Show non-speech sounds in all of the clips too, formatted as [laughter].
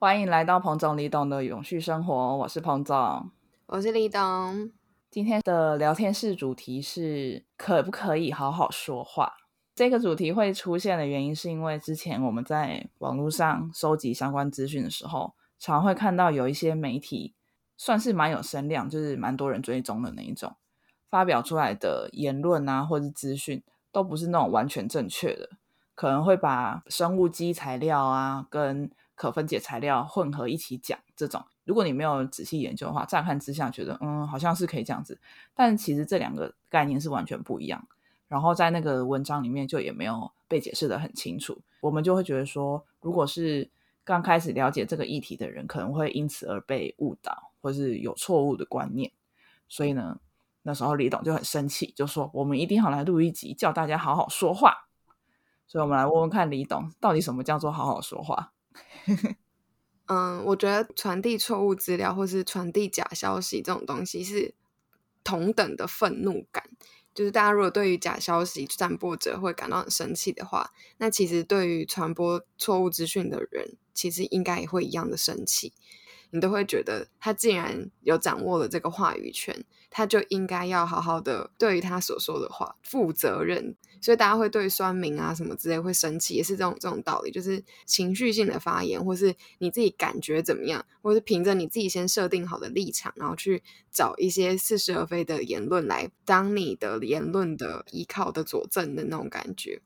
欢迎来到彭总李董的永续生活，我是彭总，我是李董。今天的聊天室主题是可不可以好好说话？这个主题会出现的原因，是因为之前我们在网络上收集相关资讯的时候，常会看到有一些媒体算是蛮有声量，就是蛮多人追踪的那一种，发表出来的言论啊，或者是资讯，都不是那种完全正确的，可能会把生物基材料啊跟可分解材料混合一起讲，这种如果你没有仔细研究的话，乍看之下觉得嗯好像是可以这样子，但其实这两个概念是完全不一样。然后在那个文章里面就也没有被解释的很清楚，我们就会觉得说，如果是刚开始了解这个议题的人，可能会因此而被误导，或是有错误的观念。所以呢，那时候李董就很生气，就说我们一定要来录一集，叫大家好好说话。所以我们来问问看李董，到底什么叫做好好说话？[laughs] 嗯，我觉得传递错误资料或是传递假消息这种东西是同等的愤怒感。就是大家如果对于假消息散播者会感到很生气的话，那其实对于传播错误资讯的人，其实应该也会一样的生气。你都会觉得他既然有掌握了这个话语权，他就应该要好好的对于他所说的话负责任。所以大家会对酸民啊什么之类会生气，也是这种这种道理，就是情绪性的发言，或是你自己感觉怎么样，或是凭着你自己先设定好的立场，然后去找一些似是而非的言论来当你的言论的依靠的佐证的那种感觉。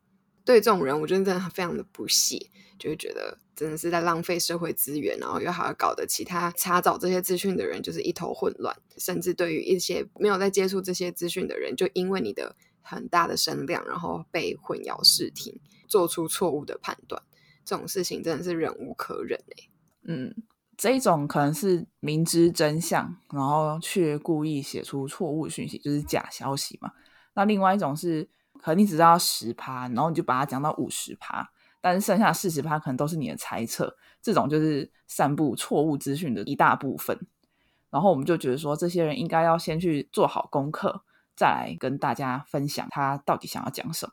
对这种人，我觉得真的非常的不屑，就会觉得真的是在浪费社会资源，然后又还要搞得其他查找这些资讯的人就是一头混乱，甚至对于一些没有在接触这些资讯的人，就因为你的很大的声量，然后被混淆视听，做出错误的判断，这种事情真的是忍无可忍哎。嗯，这一种可能是明知真相，然后却故意写出错误讯息，就是假消息嘛。那另外一种是。可能你只知道十趴，然后你就把它讲到五十趴，但是剩下四十趴可能都是你的猜测，这种就是散布错误资讯的一大部分。然后我们就觉得说，这些人应该要先去做好功课，再来跟大家分享他到底想要讲什么。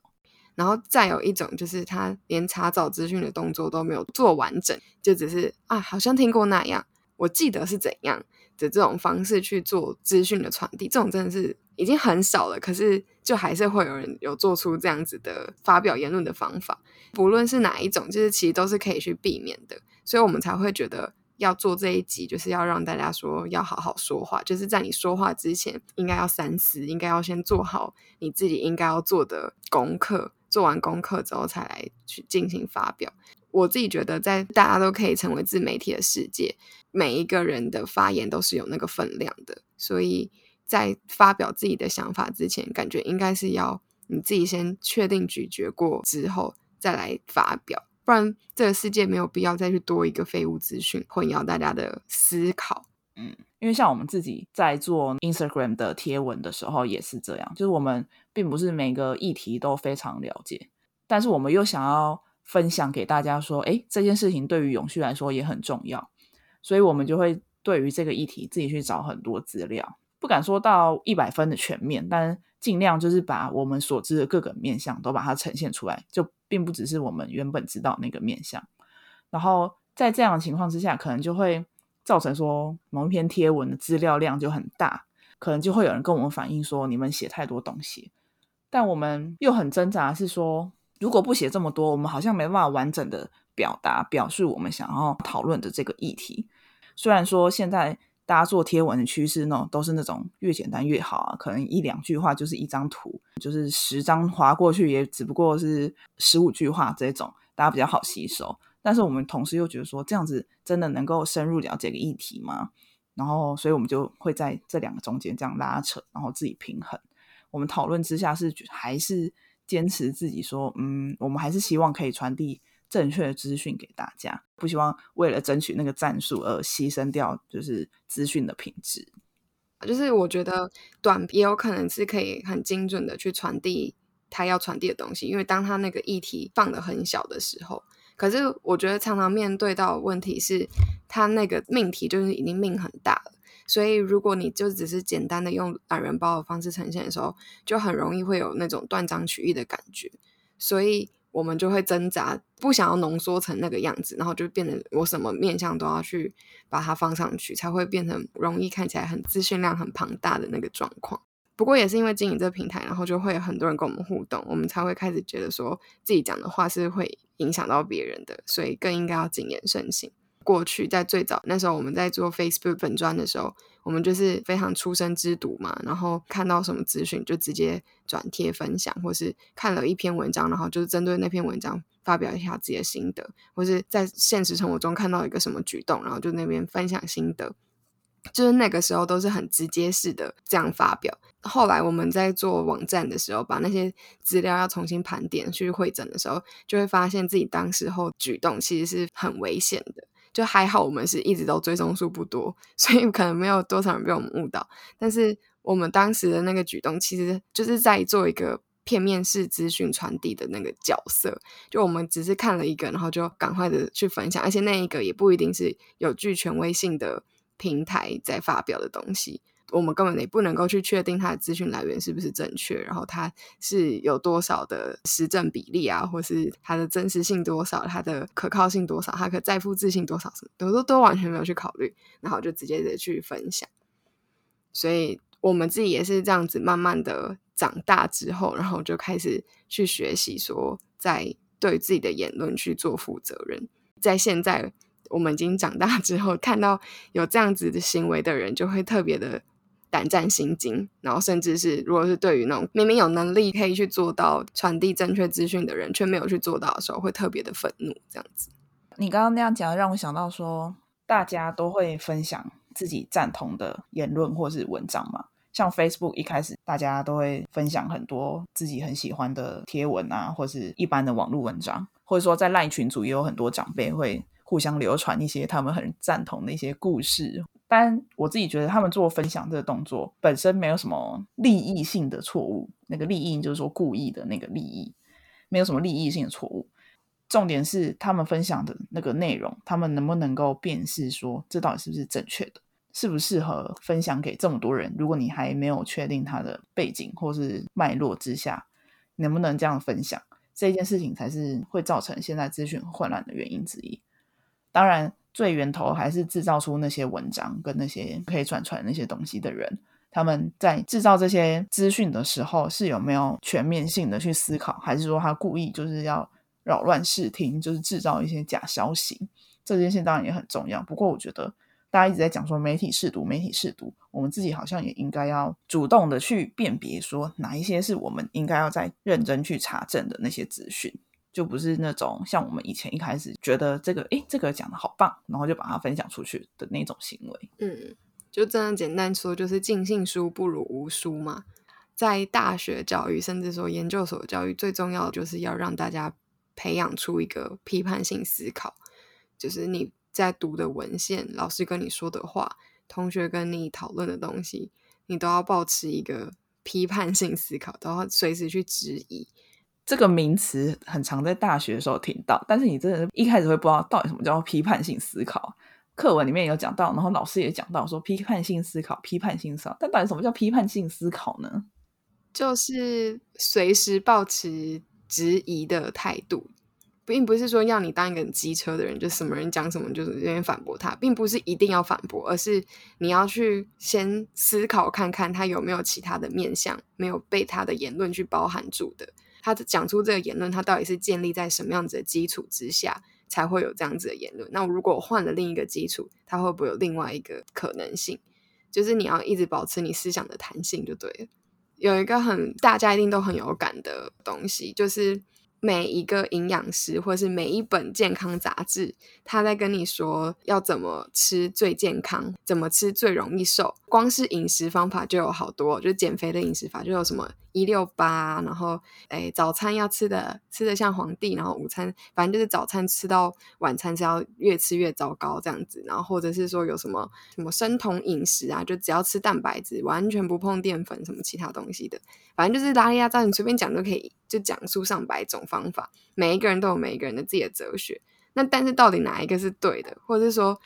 然后再有一种就是他连查找资讯的动作都没有做完整，就只是啊，好像听过那样，我记得是怎样的这种方式去做资讯的传递，这种真的是。已经很少了，可是就还是会有人有做出这样子的发表言论的方法，不论是哪一种，就是其实都是可以去避免的，所以我们才会觉得要做这一集，就是要让大家说要好好说话，就是在你说话之前应该要三思，应该要先做好你自己应该要做的功课，做完功课之后才来去进行发表。我自己觉得，在大家都可以成为自媒体的世界，每一个人的发言都是有那个分量的，所以。在发表自己的想法之前，感觉应该是要你自己先确定咀嚼过之后再来发表，不然这个世界没有必要再去多一个废物资讯，混淆大家的思考。嗯，因为像我们自己在做 Instagram 的贴文的时候也是这样，就是我们并不是每个议题都非常了解，但是我们又想要分享给大家说，哎，这件事情对于永续来说也很重要，所以我们就会对于这个议题自己去找很多资料。不敢说到一百分的全面，但尽量就是把我们所知的各个面相都把它呈现出来，就并不只是我们原本知道那个面相。然后在这样的情况之下，可能就会造成说某一篇贴文的资料量就很大，可能就会有人跟我们反映说你们写太多东西。但我们又很挣扎，是说如果不写这么多，我们好像没办法完整的表达表述我们想要讨论的这个议题。虽然说现在。大家做贴文的趋势呢，都是那种越简单越好啊，可能一两句话就是一张图，就是十张划过去也只不过是十五句话这种，大家比较好吸收。但是我们同时又觉得说，这样子真的能够深入了解个议题吗？然后，所以我们就会在这两个中间这样拉扯，然后自己平衡。我们讨论之下是还是坚持自己说，嗯，我们还是希望可以传递。正确的资讯给大家，不希望为了争取那个战术而牺牲掉，就是资讯的品质。就是我觉得短也有可能是可以很精准的去传递他要传递的东西，因为当他那个议题放的很小的时候，可是我觉得常常面对到问题是，他那个命题就是已经命很大了，所以如果你就只是简单的用懒人包的方式呈现的时候，就很容易会有那种断章取义的感觉，所以。我们就会挣扎，不想要浓缩成那个样子，然后就变成我什么面向都要去把它放上去，才会变成容易看起来很资讯量很庞大的那个状况。不过也是因为经营这个平台，然后就会有很多人跟我们互动，我们才会开始觉得说自己讲的话是会影响到别人的，所以更应该要谨言慎行。过去在最早那时候，我们在做 Facebook 粉砖的时候，我们就是非常出生之读嘛，然后看到什么资讯就直接转贴分享，或是看了一篇文章，然后就是针对那篇文章发表一下自己的心得，或是在现实生活中看到一个什么举动，然后就那边分享心得。就是那个时候都是很直接式的这样发表。后来我们在做网站的时候，把那些资料要重新盘点去会诊的时候，就会发现自己当时候举动其实是很危险的。就还好我们是一直都追踪数不多，[laughs] 所以可能没有多少人被我们误导。但是我们当时的那个举动，其实就是在做一个片面式资讯传递的那个角色。就我们只是看了一个，然后就赶快的去分享，而且那一个也不一定是有具权威性的。平台在发表的东西，我们根本也不能够去确定它的资讯来源是不是正确，然后它是有多少的实证比例啊，或是它的真实性多少，它的可靠性多少，它可再复制性多少，什么都都都完全没有去考虑，然后就直接的去分享。所以我们自己也是这样子，慢慢的长大之后，然后就开始去学习，说在对自己的言论去做负责任，在现在。我们已经长大之后，看到有这样子的行为的人，就会特别的胆战心惊。然后，甚至是如果是对于那种明明有能力可以去做到传递正确资讯的人，却没有去做到的时候，会特别的愤怒。这样子，你刚刚那样讲，让我想到说，大家都会分享自己赞同的言论或是文章嘛。像 Facebook 一开始，大家都会分享很多自己很喜欢的贴文啊，或是一般的网络文章，或者说在赖群组也有很多长辈会。互相流传一些他们很赞同的一些故事，但我自己觉得他们做分享这个动作本身没有什么利益性的错误。那个利益就是说故意的那个利益，没有什么利益性的错误。重点是他们分享的那个内容，他们能不能够辨识说这到底是不是正确的，适不适合分享给这么多人？如果你还没有确定它的背景或是脉络之下，能不能这样分享？这件事情才是会造成现在资讯混乱的原因之一。当然，最源头还是制造出那些文章跟那些可以转传那些东西的人。他们在制造这些资讯的时候，是有没有全面性的去思考，还是说他故意就是要扰乱视听，就是制造一些假消息？这件事当然也很重要。不过，我觉得大家一直在讲说媒体试读，媒体试读，我们自己好像也应该要主动的去辨别，说哪一些是我们应该要在认真去查证的那些资讯。就不是那种像我们以前一开始觉得这个诶，这个讲的好棒，然后就把它分享出去的那种行为。嗯，就这样简单说，就是尽信书不如无书嘛。在大学教育，甚至说研究所教育，最重要的就是要让大家培养出一个批判性思考。就是你在读的文献、老师跟你说的话、同学跟你讨论的东西，你都要保持一个批判性思考，都要随时去质疑。这个名词很常在大学的时候听到，但是你真的一开始会不知道到底什么叫批判性思考。课文里面有讲到，然后老师也讲到说批判性思考、批判性思考。但到底什么叫批判性思考呢？就是随时保持质疑的态度，并不是说要你当一个机车的人，就什么人讲什么就是有点反驳他，并不是一定要反驳，而是你要去先思考看看他有没有其他的面向没有被他的言论去包含住的。他讲出这个言论，他到底是建立在什么样子的基础之下，才会有这样子的言论？那如果换了另一个基础，他会不会有另外一个可能性？就是你要一直保持你思想的弹性，就对了。有一个很大家一定都很有感的东西，就是。每一个营养师，或者是每一本健康杂志，他在跟你说要怎么吃最健康，怎么吃最容易瘦。光是饮食方法就有好多，就减肥的饮食法就有什么一六八，然后诶早餐要吃的吃的像皇帝，然后午餐反正就是早餐吃到晚餐是要越吃越糟糕这样子，然后或者是说有什么什么生酮饮食啊，就只要吃蛋白质，完全不碰淀粉什么其他东西的，反正就是拉力压照你随便讲都可以。就讲述上百种方法，每一个人都有每一个人的自己的哲学。那但是到底哪一个是对的，或者是说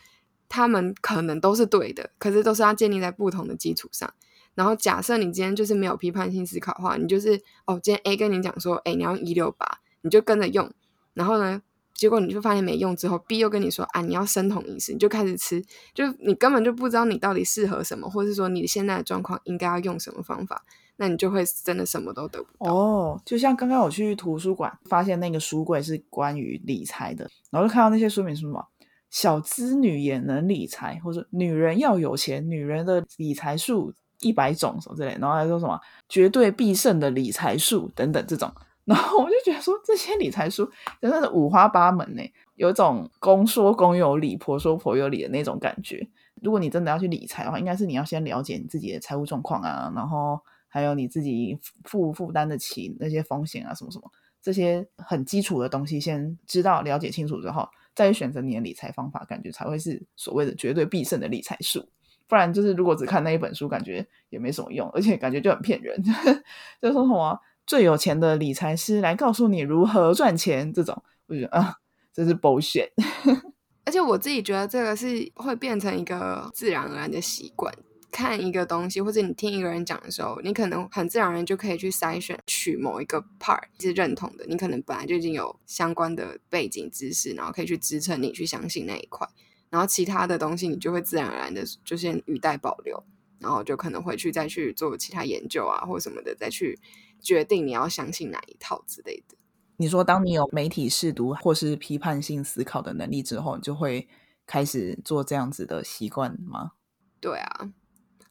他们可能都是对的，可是都是要建立在不同的基础上。然后假设你今天就是没有批判性思考的话，你就是哦，今天 A 跟你讲说，哎，你要一六八，你就跟着用，然后呢，结果你就发现没用之后，B 又跟你说啊，你要生酮饮食，你就开始吃，就你根本就不知道你到底适合什么，或者是说你现在的状况应该要用什么方法，那你就会真的什么都得不到。哦，就像刚刚我去图书馆，发现那个书柜是关于理财的，然后就看到那些书名是什么“小资女也能理财”或者“女人要有钱，女人的理财术一百种”什么之类，然后还说什么“绝对必胜的理财术”等等这种。然后我就觉得说，这些理财书真的是五花八门呢，有一种公说公有理，婆说婆有理的那种感觉。如果你真的要去理财的话，应该是你要先了解你自己的财务状况啊，然后还有你自己负负担得起那些风险啊，什么什么这些很基础的东西，先知道了解清楚之后，再选择你的理财方法，感觉才会是所谓的绝对必胜的理财术。不然就是如果只看那一本书，感觉也没什么用，而且感觉就很骗人，[laughs] 就说什么。最有钱的理财师来告诉你如何赚钱，这种我觉得啊，这是 bullshit。[laughs] 而且我自己觉得这个是会变成一个自然而然的习惯。看一个东西，或者你听一个人讲的时候，你可能很自然而然就可以去筛选取某一个 part 是认同的。你可能本来就已经有相关的背景知识，然后可以去支撑你去相信那一块。然后其他的东西，你就会自然而然的就先语带保留，然后就可能回去再去做其他研究啊，或什么的，再去。决定你要相信哪一套之类的。你说，当你有媒体试读或是批判性思考的能力之后，你就会开始做这样子的习惯吗？对啊，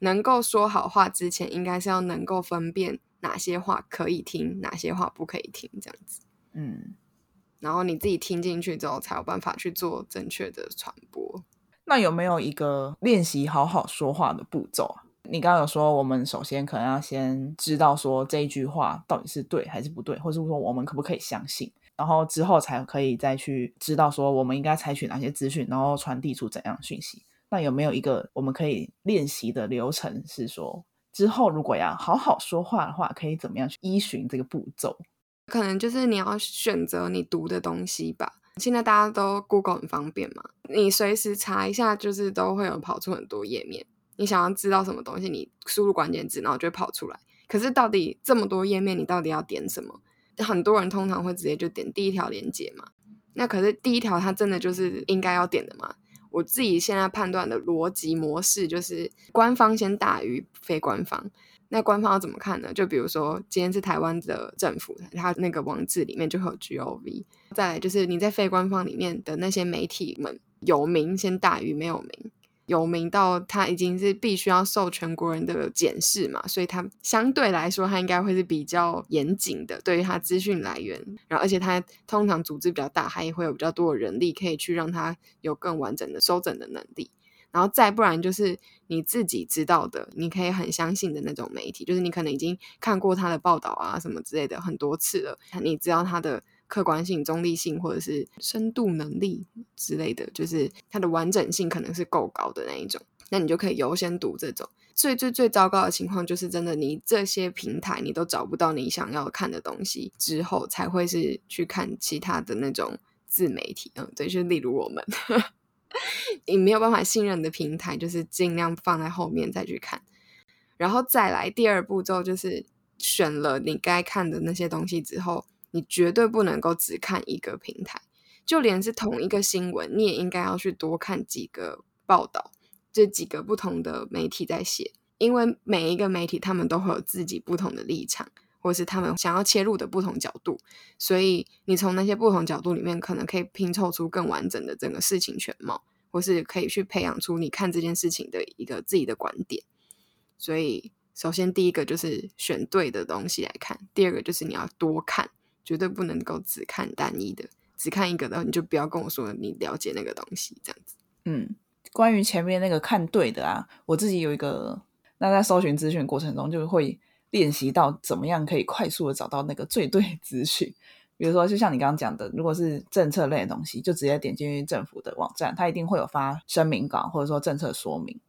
能够说好话之前，应该是要能够分辨哪些话可以听，哪些话不可以听，这样子。嗯，然后你自己听进去之后，才有办法去做正确的传播。那有没有一个练习好好说话的步骤？你刚刚有说，我们首先可能要先知道说这一句话到底是对还是不对，或者说我们可不可以相信，然后之后才可以再去知道说我们应该采取哪些资讯，然后传递出怎样的讯息。那有没有一个我们可以练习的流程，是说之后如果要好好说话的话，可以怎么样去依循这个步骤？可能就是你要选择你读的东西吧。现在大家都 Google 很方便嘛，你随时查一下，就是都会有跑出很多页面。你想要知道什么东西，你输入关键字，然后就会跑出来。可是到底这么多页面，你到底要点什么？很多人通常会直接就点第一条链接嘛。那可是第一条，它真的就是应该要点的吗？我自己现在判断的逻辑模式就是，官方先大于非官方。那官方要怎么看呢？就比如说，今天是台湾的政府，它那个网址里面就会有 G O V。再来就是你在非官方里面的那些媒体们，有名先大于没有名。有名到他已经是必须要受全国人的检视嘛，所以他相对来说他应该会是比较严谨的，对于他资讯来源，然后而且他通常组织比较大，他也会有比较多的人力可以去让他有更完整的收整的能力，然后再不然就是你自己知道的，你可以很相信的那种媒体，就是你可能已经看过他的报道啊什么之类的很多次了，你知道他的。客观性、中立性，或者是深度能力之类的，就是它的完整性可能是够高的那一种，那你就可以优先读这种。最最最糟糕的情况就是，真的你这些平台你都找不到你想要看的东西之后，才会是去看其他的那种自媒体。嗯，对，就例如我们，[laughs] 你没有办法信任的平台，就是尽量放在后面再去看。然后再来第二步骤，就是选了你该看的那些东西之后。你绝对不能够只看一个平台，就连是同一个新闻，你也应该要去多看几个报道，这几个不同的媒体在写，因为每一个媒体他们都会有自己不同的立场，或是他们想要切入的不同角度，所以你从那些不同角度里面，可能可以拼凑出更完整的整个事情全貌，或是可以去培养出你看这件事情的一个自己的观点。所以，首先第一个就是选对的东西来看，第二个就是你要多看。绝对不能够只看单一的，只看一个的，你就不要跟我说你了解那个东西这样子。嗯，关于前面那个看对的啊，我自己有一个，那在搜寻资讯过程中，就会练习到怎么样可以快速的找到那个最对资讯。比如说，就像你刚刚讲的，如果是政策类的东西，就直接点进去政府的网站，它一定会有发声明稿或者说政策说明，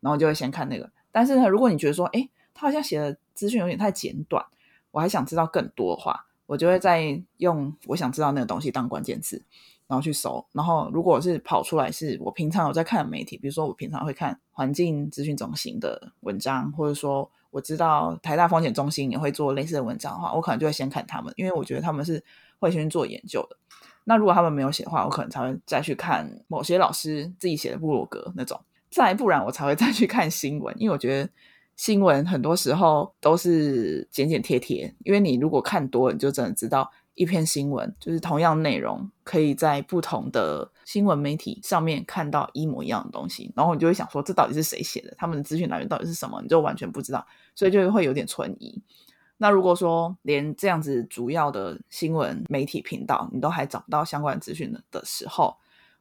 然后就会先看那个。但是呢，如果你觉得说，哎，他好像写的资讯有点太简短，我还想知道更多的话。我就会再用我想知道那个东西当关键字，然后去搜。然后如果是跑出来是我平常有在看媒体，比如说我平常会看环境资讯中心的文章，或者说我知道台大风险中心也会做类似的文章的话，我可能就会先看他们，因为我觉得他们是会先做研究的。那如果他们没有写的话，我可能才会再去看某些老师自己写的部落格那种，再不然我才会再去看新闻，因为我觉得新闻很多时候都是剪剪贴贴，因为你如果看多，你就真的知道。一篇新闻就是同样内容，可以在不同的新闻媒体上面看到一模一样的东西，然后你就会想说，这到底是谁写的？他们的资讯来源到底是什么？你就完全不知道，所以就会有点存疑。那如果说连这样子主要的新闻媒体频道你都还找不到相关资讯的的时候，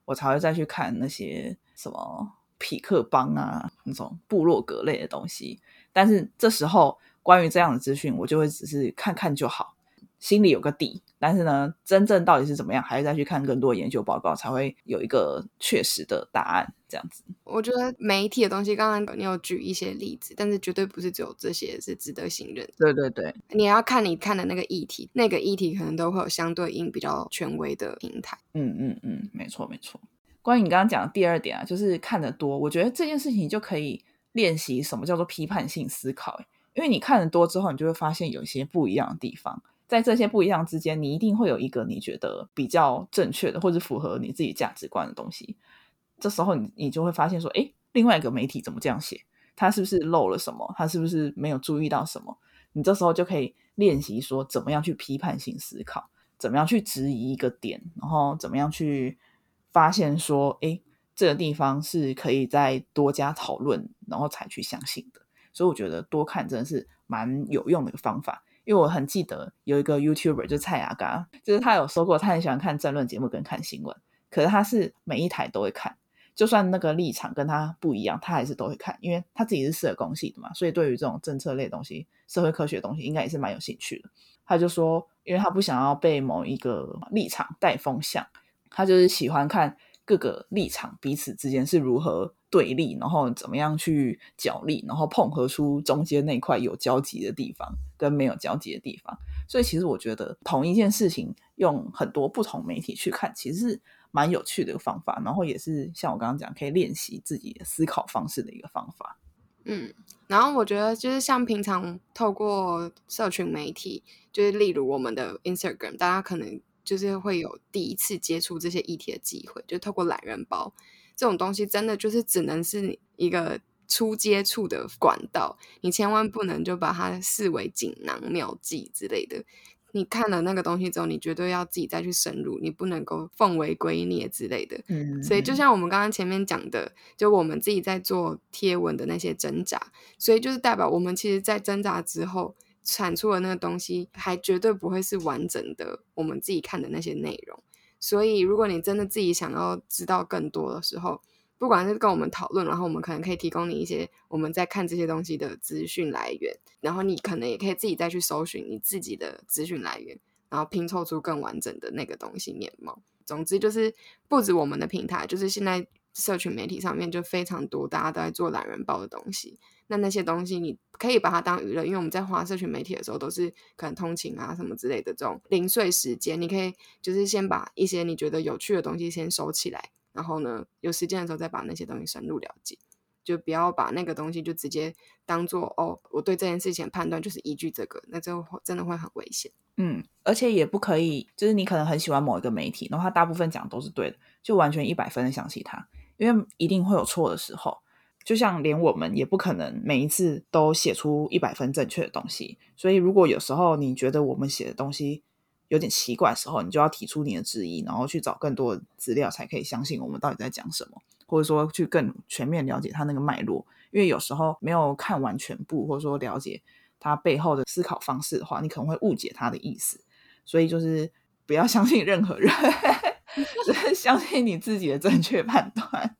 我才会再去看那些什么匹克邦啊那种部落格类的东西。但是这时候关于这样的资讯，我就会只是看看就好。心里有个底，但是呢，真正到底是怎么样，还是再去看更多研究报告，才会有一个确实的答案。这样子，我觉得媒体的东西，刚刚你有举一些例子，但是绝对不是只有这些是值得信任。对对对，你要看你看的那个议题，那个议题可能都会有相对应比较权威的平台。嗯嗯嗯，没错没错。关于你刚刚讲的第二点啊，就是看得多，我觉得这件事情就可以练习什么叫做批判性思考。因为你看得多之后，你就会发现有一些不一样的地方。在这些不一样之间，你一定会有一个你觉得比较正确的，或者符合你自己价值观的东西。这时候你你就会发现说，哎，另外一个媒体怎么这样写？他是不是漏了什么？他是不是没有注意到什么？你这时候就可以练习说，怎么样去批判性思考，怎么样去质疑一个点，然后怎么样去发现说，哎，这个地方是可以再多加讨论，然后才去相信的。所以我觉得多看真的是蛮有用的一个方法。因为我很记得有一个 YouTuber 就是蔡雅嘎，就是他有说过他很喜欢看政论节目跟看新闻，可是他是每一台都会看，就算那个立场跟他不一样，他还是都会看，因为他自己是社工系的嘛，所以对于这种政策类东西、社会科学的东西，应该也是蛮有兴趣的。他就说，因为他不想要被某一个立场带风向，他就是喜欢看各个立场彼此之间是如何。对立，然后怎么样去角力，然后碰合出中间那块有交集的地方跟没有交集的地方。所以其实我觉得同一件事情用很多不同媒体去看，其实是蛮有趣的一个方法。然后也是像我刚刚讲，可以练习自己思考方式的一个方法。嗯，然后我觉得就是像平常透过社群媒体，就是例如我们的 Instagram，大家可能就是会有第一次接触这些议题的机会，就透过懒人包。这种东西真的就是只能是一个初接触的管道，你千万不能就把它视为锦囊妙计之类的。你看了那个东西之后，你绝对要自己再去深入，你不能够奉为圭臬之类的。嗯，所以就像我们刚刚前面讲的，就我们自己在做贴文的那些挣扎，所以就是代表我们其实，在挣扎之后产出的那个东西，还绝对不会是完整的我们自己看的那些内容。所以，如果你真的自己想要知道更多的时候，不管是跟我们讨论，然后我们可能可以提供你一些我们在看这些东西的资讯来源，然后你可能也可以自己再去搜寻你自己的资讯来源，然后拼凑出更完整的那个东西面貌。总之，就是不止我们的平台，就是现在社群媒体上面就非常多，大家都在做懒人包的东西。那那些东西你可以把它当娱乐，因为我们在花社群媒体的时候，都是可能通勤啊什么之类的这种零碎时间，你可以就是先把一些你觉得有趣的东西先收起来，然后呢有时间的时候再把那些东西深入了解，就不要把那个东西就直接当做哦，我对这件事情判断就是依据这个，那就真的会很危险。嗯，而且也不可以，就是你可能很喜欢某一个媒体，然后他大部分讲都是对的，就完全一百分的相信他，因为一定会有错的时候。就像连我们也不可能每一次都写出一百分正确的东西，所以如果有时候你觉得我们写的东西有点奇怪的时候，你就要提出你的质疑，然后去找更多的资料，才可以相信我们到底在讲什么，或者说去更全面了解它那个脉络。因为有时候没有看完全部，或者说了解它背后的思考方式的话，你可能会误解它的意思。所以就是不要相信任何人，只是相信你自己的正确判断。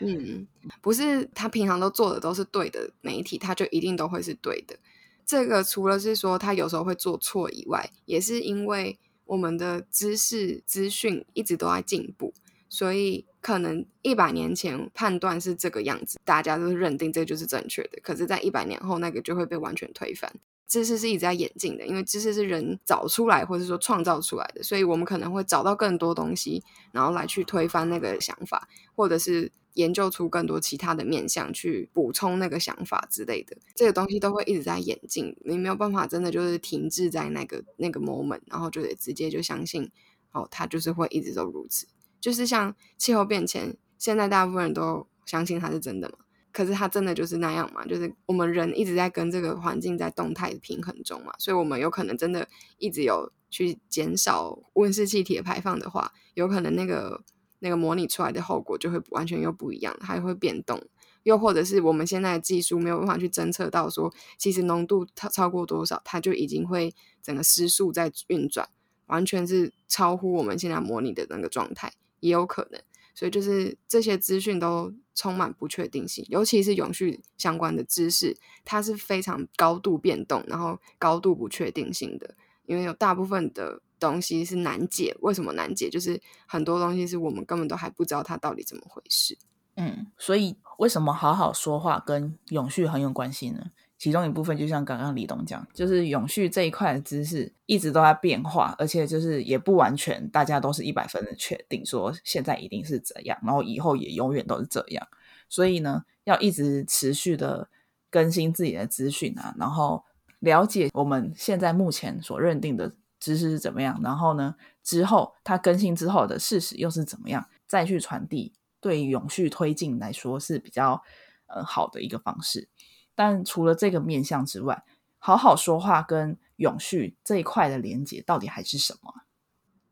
嗯，不是他平常都做的都是对的媒体，他就一定都会是对的。这个除了是说他有时候会做错以外，也是因为我们的知识资讯一直都在进步，所以可能一百年前判断是这个样子，大家都认定这就是正确的。可是，在一百年后，那个就会被完全推翻。知识是一直在演进的，因为知识是人找出来或者说创造出来的，所以我们可能会找到更多东西，然后来去推翻那个想法，或者是。研究出更多其他的面向去补充那个想法之类的，这个东西都会一直在演进。你没有办法真的就是停滞在那个那个 moment，然后就得直接就相信哦，它就是会一直都如此。就是像气候变迁，现在大部分人都相信它是真的嘛？可是它真的就是那样嘛？就是我们人一直在跟这个环境在动态平衡中嘛，所以我们有可能真的一直有去减少温室气体的排放的话，有可能那个。那个模拟出来的后果就会完全又不一样，还会变动，又或者是我们现在的技术没有办法去侦测到，说其实浓度超超过多少，它就已经会整个失速在运转，完全是超乎我们现在模拟的那个状态，也有可能。所以就是这些资讯都充满不确定性，尤其是永续相关的知识，它是非常高度变动，然后高度不确定性的，因为有大部分的。东西是难解，为什么难解？就是很多东西是我们根本都还不知道它到底怎么回事。嗯，所以为什么好好说话跟永续很有关系呢？其中一部分就像刚刚李东讲，就是永续这一块的知识一直都在变化，而且就是也不完全大家都是一百分的确定说现在一定是怎样，然后以后也永远都是这样。所以呢，要一直持续的更新自己的资讯啊，然后了解我们现在目前所认定的。知识是怎么样？然后呢？之后它更新之后的事实又是怎么样？再去传递，对永续推进来说是比较呃好的一个方式。但除了这个面向之外，好好说话跟永续这一块的连接到底还是什么？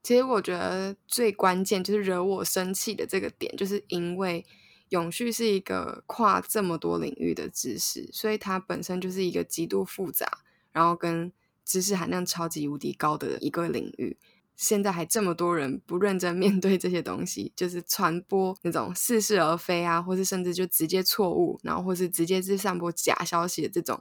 其实我觉得最关键就是惹我生气的这个点，就是因为永续是一个跨这么多领域的知识，所以它本身就是一个极度复杂，然后跟知识含量超级无敌高的一个领域，现在还这么多人不认真面对这些东西，就是传播那种似是而非啊，或是甚至就直接错误，然后或是直接是散播假消息的这种，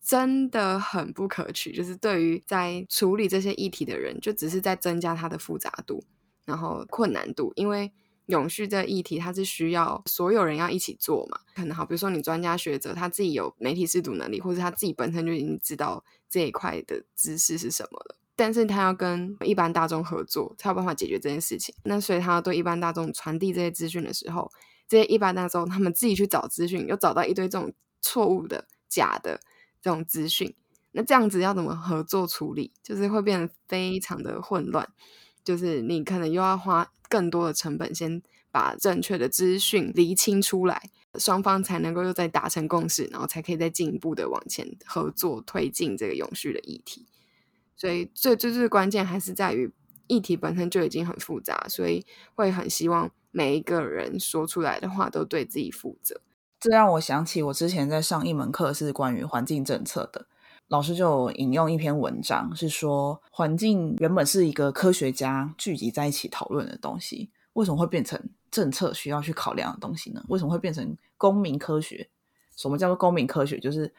真的很不可取。就是对于在处理这些议题的人，就只是在增加它的复杂度，然后困难度，因为。永续这议题，它是需要所有人要一起做嘛？可能好，比如说你专家学者，他自己有媒体识读能力，或者他自己本身就已经知道这一块的知识是什么了。但是他要跟一般大众合作，才有办法解决这件事情。那所以他要对一般大众传递这些资讯的时候，这些一般大众他们自己去找资讯，又找到一堆这种错误的、假的这种资讯，那这样子要怎么合作处理？就是会变得非常的混乱。就是你可能又要花更多的成本，先把正确的资讯厘清出来，双方才能够又再达成共识，然后才可以再进一步的往前合作推进这个永续的议题。所以最最最关键还是在于议题本身就已经很复杂，所以会很希望每一个人说出来的话都对自己负责。这让我想起我之前在上一门课是关于环境政策的。老师就引用一篇文章，是说环境原本是一个科学家聚集在一起讨论的东西，为什么会变成政策需要去考量的东西呢？为什么会变成公民科学？什么叫做公民科学？就是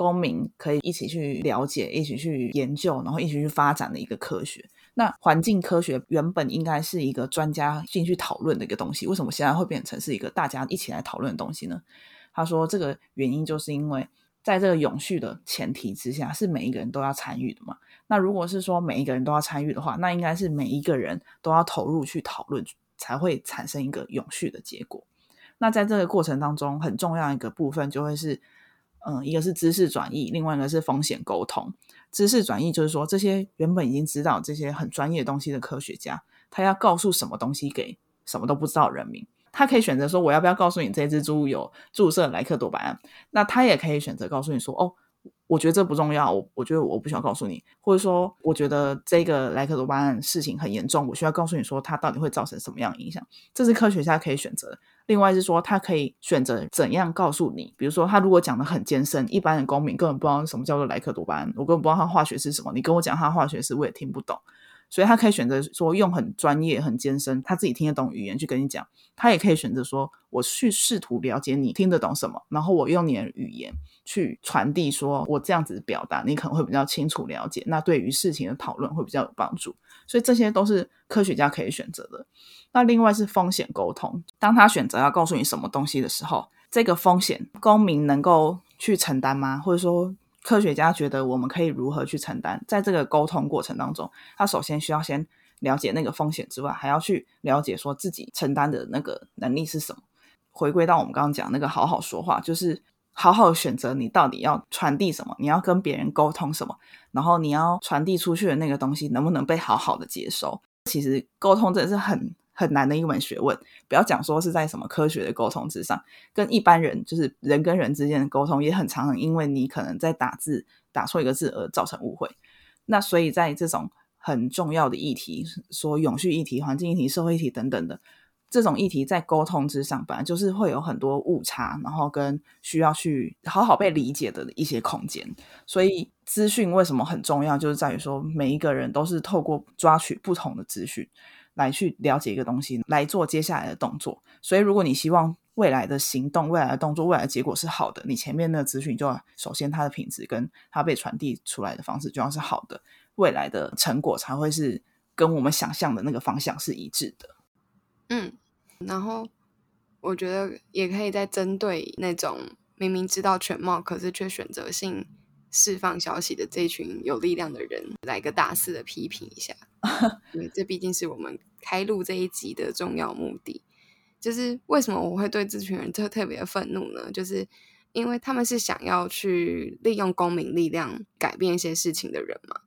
公民可以一起去了解、一起去研究，然后一起去发展的一个科学。那环境科学原本应该是一个专家进去讨论的一个东西，为什么现在会变成是一个大家一起来讨论的东西呢？他说，这个原因就是因为。在这个永续的前提之下，是每一个人都要参与的嘛？那如果是说每一个人都要参与的话，那应该是每一个人都要投入去讨论，才会产生一个永续的结果。那在这个过程当中，很重要一个部分就会是，嗯，一个是知识转移，另外一个是风险沟通。知识转移就是说，这些原本已经知道这些很专业东西的科学家，他要告诉什么东西给什么都不知道人民。他可以选择说，我要不要告诉你这只猪有注射莱克多巴胺？那他也可以选择告诉你说，哦，我觉得这不重要，我我觉得我不需要告诉你，或者说，我觉得这个莱克多巴胺事情很严重，我需要告诉你说，它到底会造成什么样影响？这是科学家可以选择。另外是说，他可以选择怎样告诉你，比如说，他如果讲的很艰深，一般的公民根本不知道什么叫做莱克多巴胺，我根本不知道它化学是什么，你跟我讲它化学是，我也听不懂。所以他可以选择说用很专业、很艰深，他自己听得懂语言去跟你讲。他也可以选择说，我去试图了解你听得懂什么，然后我用你的语言去传递，说我这样子表达，你可能会比较清楚了解。那对于事情的讨论会比较有帮助。所以这些都是科学家可以选择的。那另外是风险沟通，当他选择要告诉你什么东西的时候，这个风险公民能够去承担吗？或者说？科学家觉得我们可以如何去承担？在这个沟通过程当中，他首先需要先了解那个风险之外，还要去了解说自己承担的那个能力是什么。回归到我们刚刚讲那个好好说话，就是好好选择你到底要传递什么，你要跟别人沟通什么，然后你要传递出去的那个东西能不能被好好的接收。其实沟通真的是很很难的一门学问，不要讲说是在什么科学的沟通之上，跟一般人就是人跟人之间的沟通也很常常因为你可能在打字打错一个字而造成误会。那所以在这种很重要的议题，说永续议题、环境议题、社会议题等等的这种议题，在沟通之上，本来就是会有很多误差，然后跟需要去好好被理解的一些空间。所以资讯为什么很重要，就是在于说每一个人都是透过抓取不同的资讯来去了解一个东西，来做接下来的动作。所以如果你希望未来的行动、未来的动作、未来的结果是好的，你前面的资讯就要首先它的品质跟它被传递出来的方式就要是好的。未来的成果才会是跟我们想象的那个方向是一致的。嗯，然后我觉得也可以再针对那种明明知道全貌，可是却选择性释放消息的这群有力量的人，来个大肆的批评一下。[laughs] 因为这毕竟是我们开录这一集的重要目的。就是为什么我会对这群人特特别愤怒呢？就是因为他们是想要去利用公民力量改变一些事情的人嘛。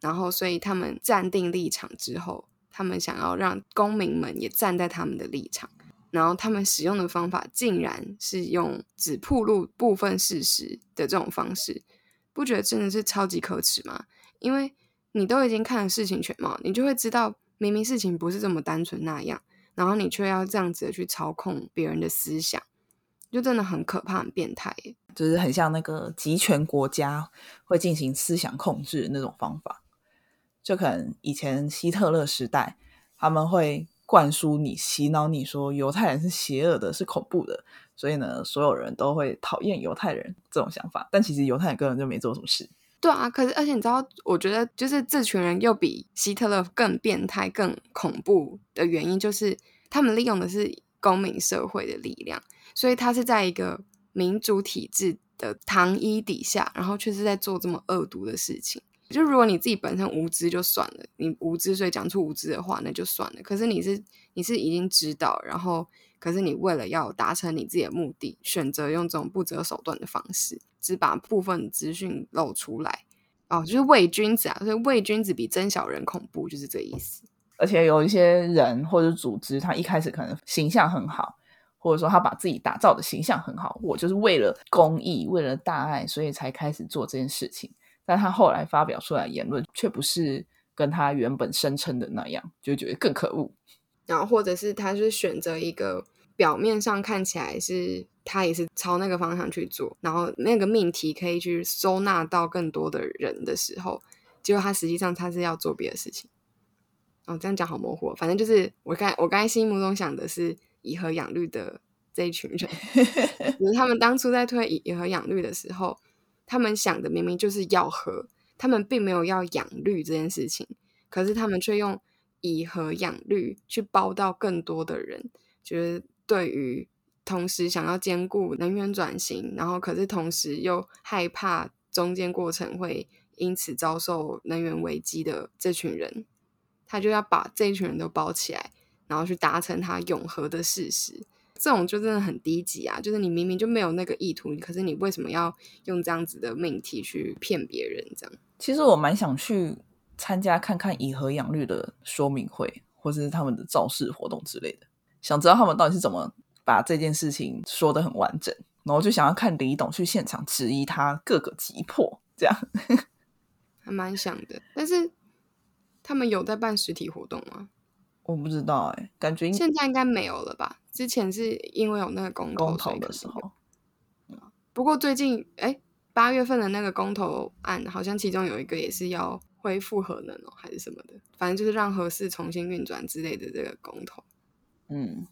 然后，所以他们站定立场之后，他们想要让公民们也站在他们的立场。然后，他们使用的方法竟然是用只铺露部分事实的这种方式，不觉得真的是超级可耻吗？因为你都已经看了事情全貌，你就会知道明明事情不是这么单纯那样，然后你却要这样子去操控别人的思想，就真的很可怕、很变态。就是很像那个集权国家会进行思想控制的那种方法。就可能以前希特勒时代，他们会灌输你、洗脑你说犹太人是邪恶的、是恐怖的，所以呢，所有人都会讨厌犹太人这种想法。但其实犹太人根本就没做什么事。对啊，可是而且你知道，我觉得就是这群人又比希特勒更变态、更恐怖的原因，就是他们利用的是公民社会的力量，所以他是在一个民主体制的糖衣底下，然后却是在做这么恶毒的事情。就如果你自己本身无知就算了，你无知所以讲出无知的话那就算了。可是你是你是已经知道，然后可是你为了要达成你自己的目的，选择用这种不择手段的方式，只把部分资讯露出来，哦，就是伪君子啊！所以伪君子比真小人恐怖，就是这意思。而且有一些人或者组织，他一开始可能形象很好，或者说他把自己打造的形象很好，我就是为了公益，为了大爱，所以才开始做这件事情。但他后来发表出来言论，却不是跟他原本声称的那样，就觉得更可恶。然后，或者是他是选择一个表面上看起来是他也是朝那个方向去做，然后那个命题可以去收纳到更多的人的时候，结果他实际上他是要做别的事情。哦，这样讲好模糊。反正就是我刚我刚才心目中想的是以和养绿的这一群人，[laughs] 就是他们当初在推以以和养绿的时候。他们想的明明就是要和，他们并没有要养绿这件事情，可是他们却用以和养绿去包到更多的人，就是对于同时想要兼顾能源转型，然后可是同时又害怕中间过程会因此遭受能源危机的这群人，他就要把这一群人都包起来，然后去达成他永和的事实。这种就真的很低级啊！就是你明明就没有那个意图，可是你为什么要用这样子的命题去骗别人？这样，其实我蛮想去参加看看以和养绿的说明会，或者是他们的造势活动之类的，想知道他们到底是怎么把这件事情说的很完整，然后就想要看李董去现场质疑他各个击破，这样 [laughs] 还蛮想的。但是他们有在办实体活动吗？我不知道哎，感觉现在应该没有了吧？之前是因为有那个公投的时候。不过最近哎，八月份的那个公投案，好像其中有一个也是要恢复核能哦，还是什么的，反正就是让核四重新运转之类的这个公投。嗯，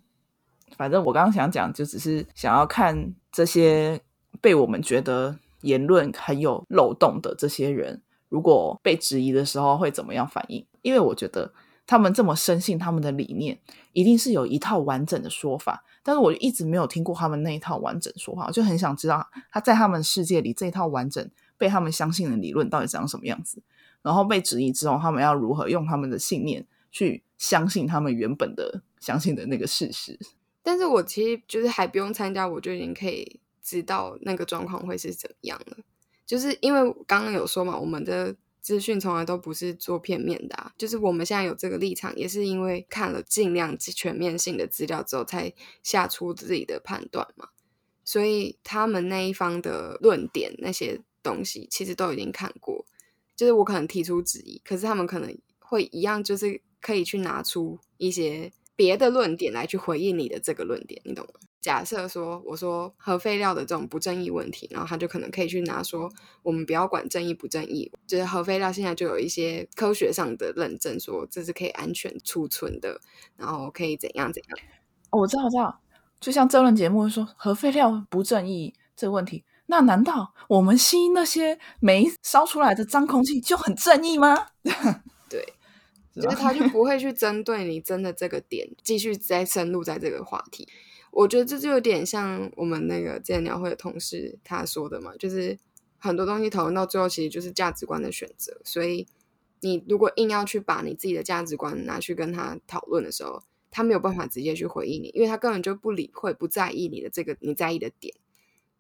反正我刚刚想讲，就只是想要看这些被我们觉得言论很有漏洞的这些人，如果被质疑的时候会怎么样反应？因为我觉得。他们这么深信他们的理念，一定是有一套完整的说法。但是我一直没有听过他们那一套完整说法，就很想知道他在他们世界里这一套完整被他们相信的理论到底长什么样子。然后被质疑之后，他们要如何用他们的信念去相信他们原本的相信的那个事实？但是我其实就是还不用参加，我就已经可以知道那个状况会是怎么样了。就是因为刚刚有说嘛，我们的资讯从来都不是做片面的，就是我们现在有这个立场，也是因为看了尽量全面性的资料之后，才下出自己的判断嘛。所以他们那一方的论点那些东西，其实都已经看过。就是我可能提出质疑，可是他们可能会一样，就是可以去拿出一些别的论点来去回应你的这个论点，你懂吗？假设说我说核废料的这种不正义问题，然后他就可能可以去拿说，我们不要管正义不正义，就是核废料现在就有一些科学上的认证，说这是可以安全储存的，然后可以怎样怎样。哦，我知道，我知道，就像这论节目说核废料不正义这个问题。那难道我们吸那些煤烧出来的脏空气就很正义吗？[laughs] 对，就是他就不会去 [laughs] 针对你真的这个点继续再深入在这个话题。我觉得这就有点像我们那个见鸟会的同事他说的嘛，就是很多东西讨论到最后其实就是价值观的选择。所以你如果硬要去把你自己的价值观拿去跟他讨论的时候，他没有办法直接去回应你，因为他根本就不理会、不在意你的这个你在意的点。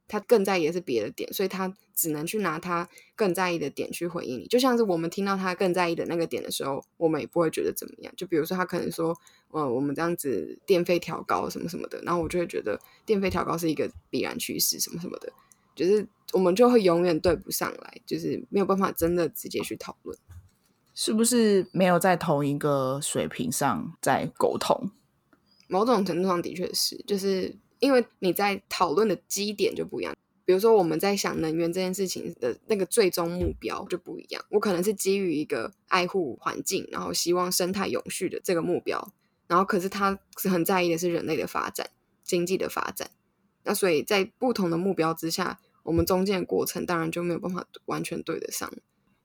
他更在意的是别的点，所以他只能去拿他更在意的点去回应你。就像是我们听到他更在意的那个点的时候，我们也不会觉得怎么样。就比如说他可能说，呃，我们这样子电费调高什么什么的，然后我就会觉得电费调高是一个必然趋势什么什么的，就是我们就会永远对不上来，就是没有办法真的直接去讨论，是不是没有在同一个水平上在沟通？某种程度上的确是，就是。因为你在讨论的基点就不一样，比如说我们在想能源这件事情的那个最终目标就不一样。我可能是基于一个爱护环境，然后希望生态永续的这个目标，然后可是他是很在意的是人类的发展、经济的发展。那所以在不同的目标之下，我们中间的过程当然就没有办法完全对得上。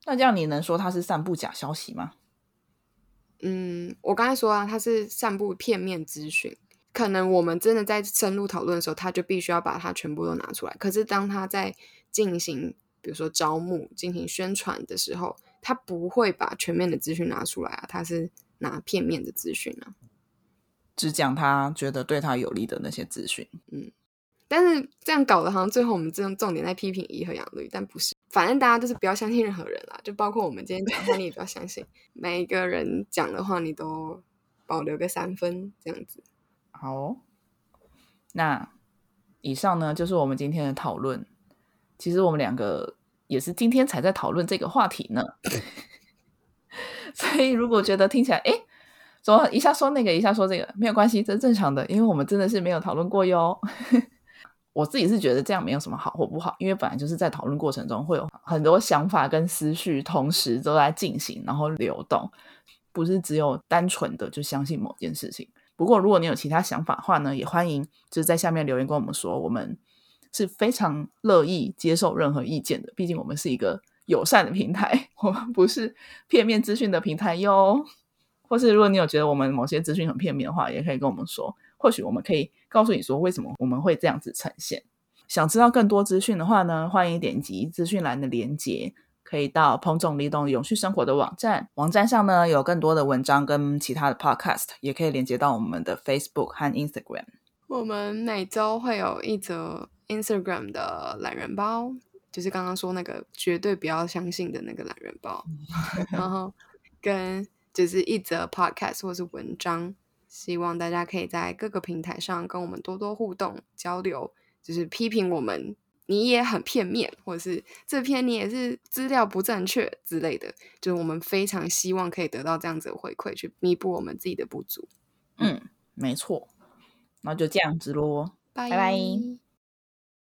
那这样你能说他是散布假消息吗？嗯，我刚才说啊，他是散布片面资讯。可能我们真的在深入讨论的时候，他就必须要把它全部都拿出来。可是当他在进行，比如说招募、进行宣传的时候，他不会把全面的资讯拿出来啊，他是拿片面的资讯啊，只讲他觉得对他有利的那些资讯。嗯，但是这样搞的，好像最后我们这种重点在批评颐和养绿，但不是。反正大家就是不要相信任何人啦，就包括我们今天讲话，你也不要相信 [laughs] 每一个人讲的话，你都保留个三分这样子。好，那以上呢就是我们今天的讨论。其实我们两个也是今天才在讨论这个话题呢，[laughs] 所以如果觉得听起来哎，怎么一下说那个，一下说这个，没有关系，这是正常的，因为我们真的是没有讨论过哟。[laughs] 我自己是觉得这样没有什么好或不好，因为本来就是在讨论过程中会有很多想法跟思绪同时都在进行，然后流动，不是只有单纯的就相信某件事情。不过，如果你有其他想法的话呢，也欢迎就是在下面留言跟我们说，我们是非常乐意接受任何意见的。毕竟我们是一个友善的平台，我们不是片面资讯的平台哟。或是如果你有觉得我们某些资讯很片面的话，也可以跟我们说，或许我们可以告诉你说为什么我们会这样子呈现。想知道更多资讯的话呢，欢迎点击资讯栏的连接。可以到彭总李董永续生活的网站，网站上呢有更多的文章跟其他的 podcast，也可以连接到我们的 Facebook 和 Instagram。我们每周会有一则 Instagram 的懒人包，就是刚刚说那个绝对不要相信的那个懒人包，[laughs] 然后跟就是一则 podcast 或是文章，希望大家可以在各个平台上跟我们多多互动交流，就是批评我们。你也很片面，或者是这篇你也是资料不正确之类的，就是我们非常希望可以得到这样子的回馈，去弥补我们自己的不足。嗯，没错，那就这样子喽，拜拜。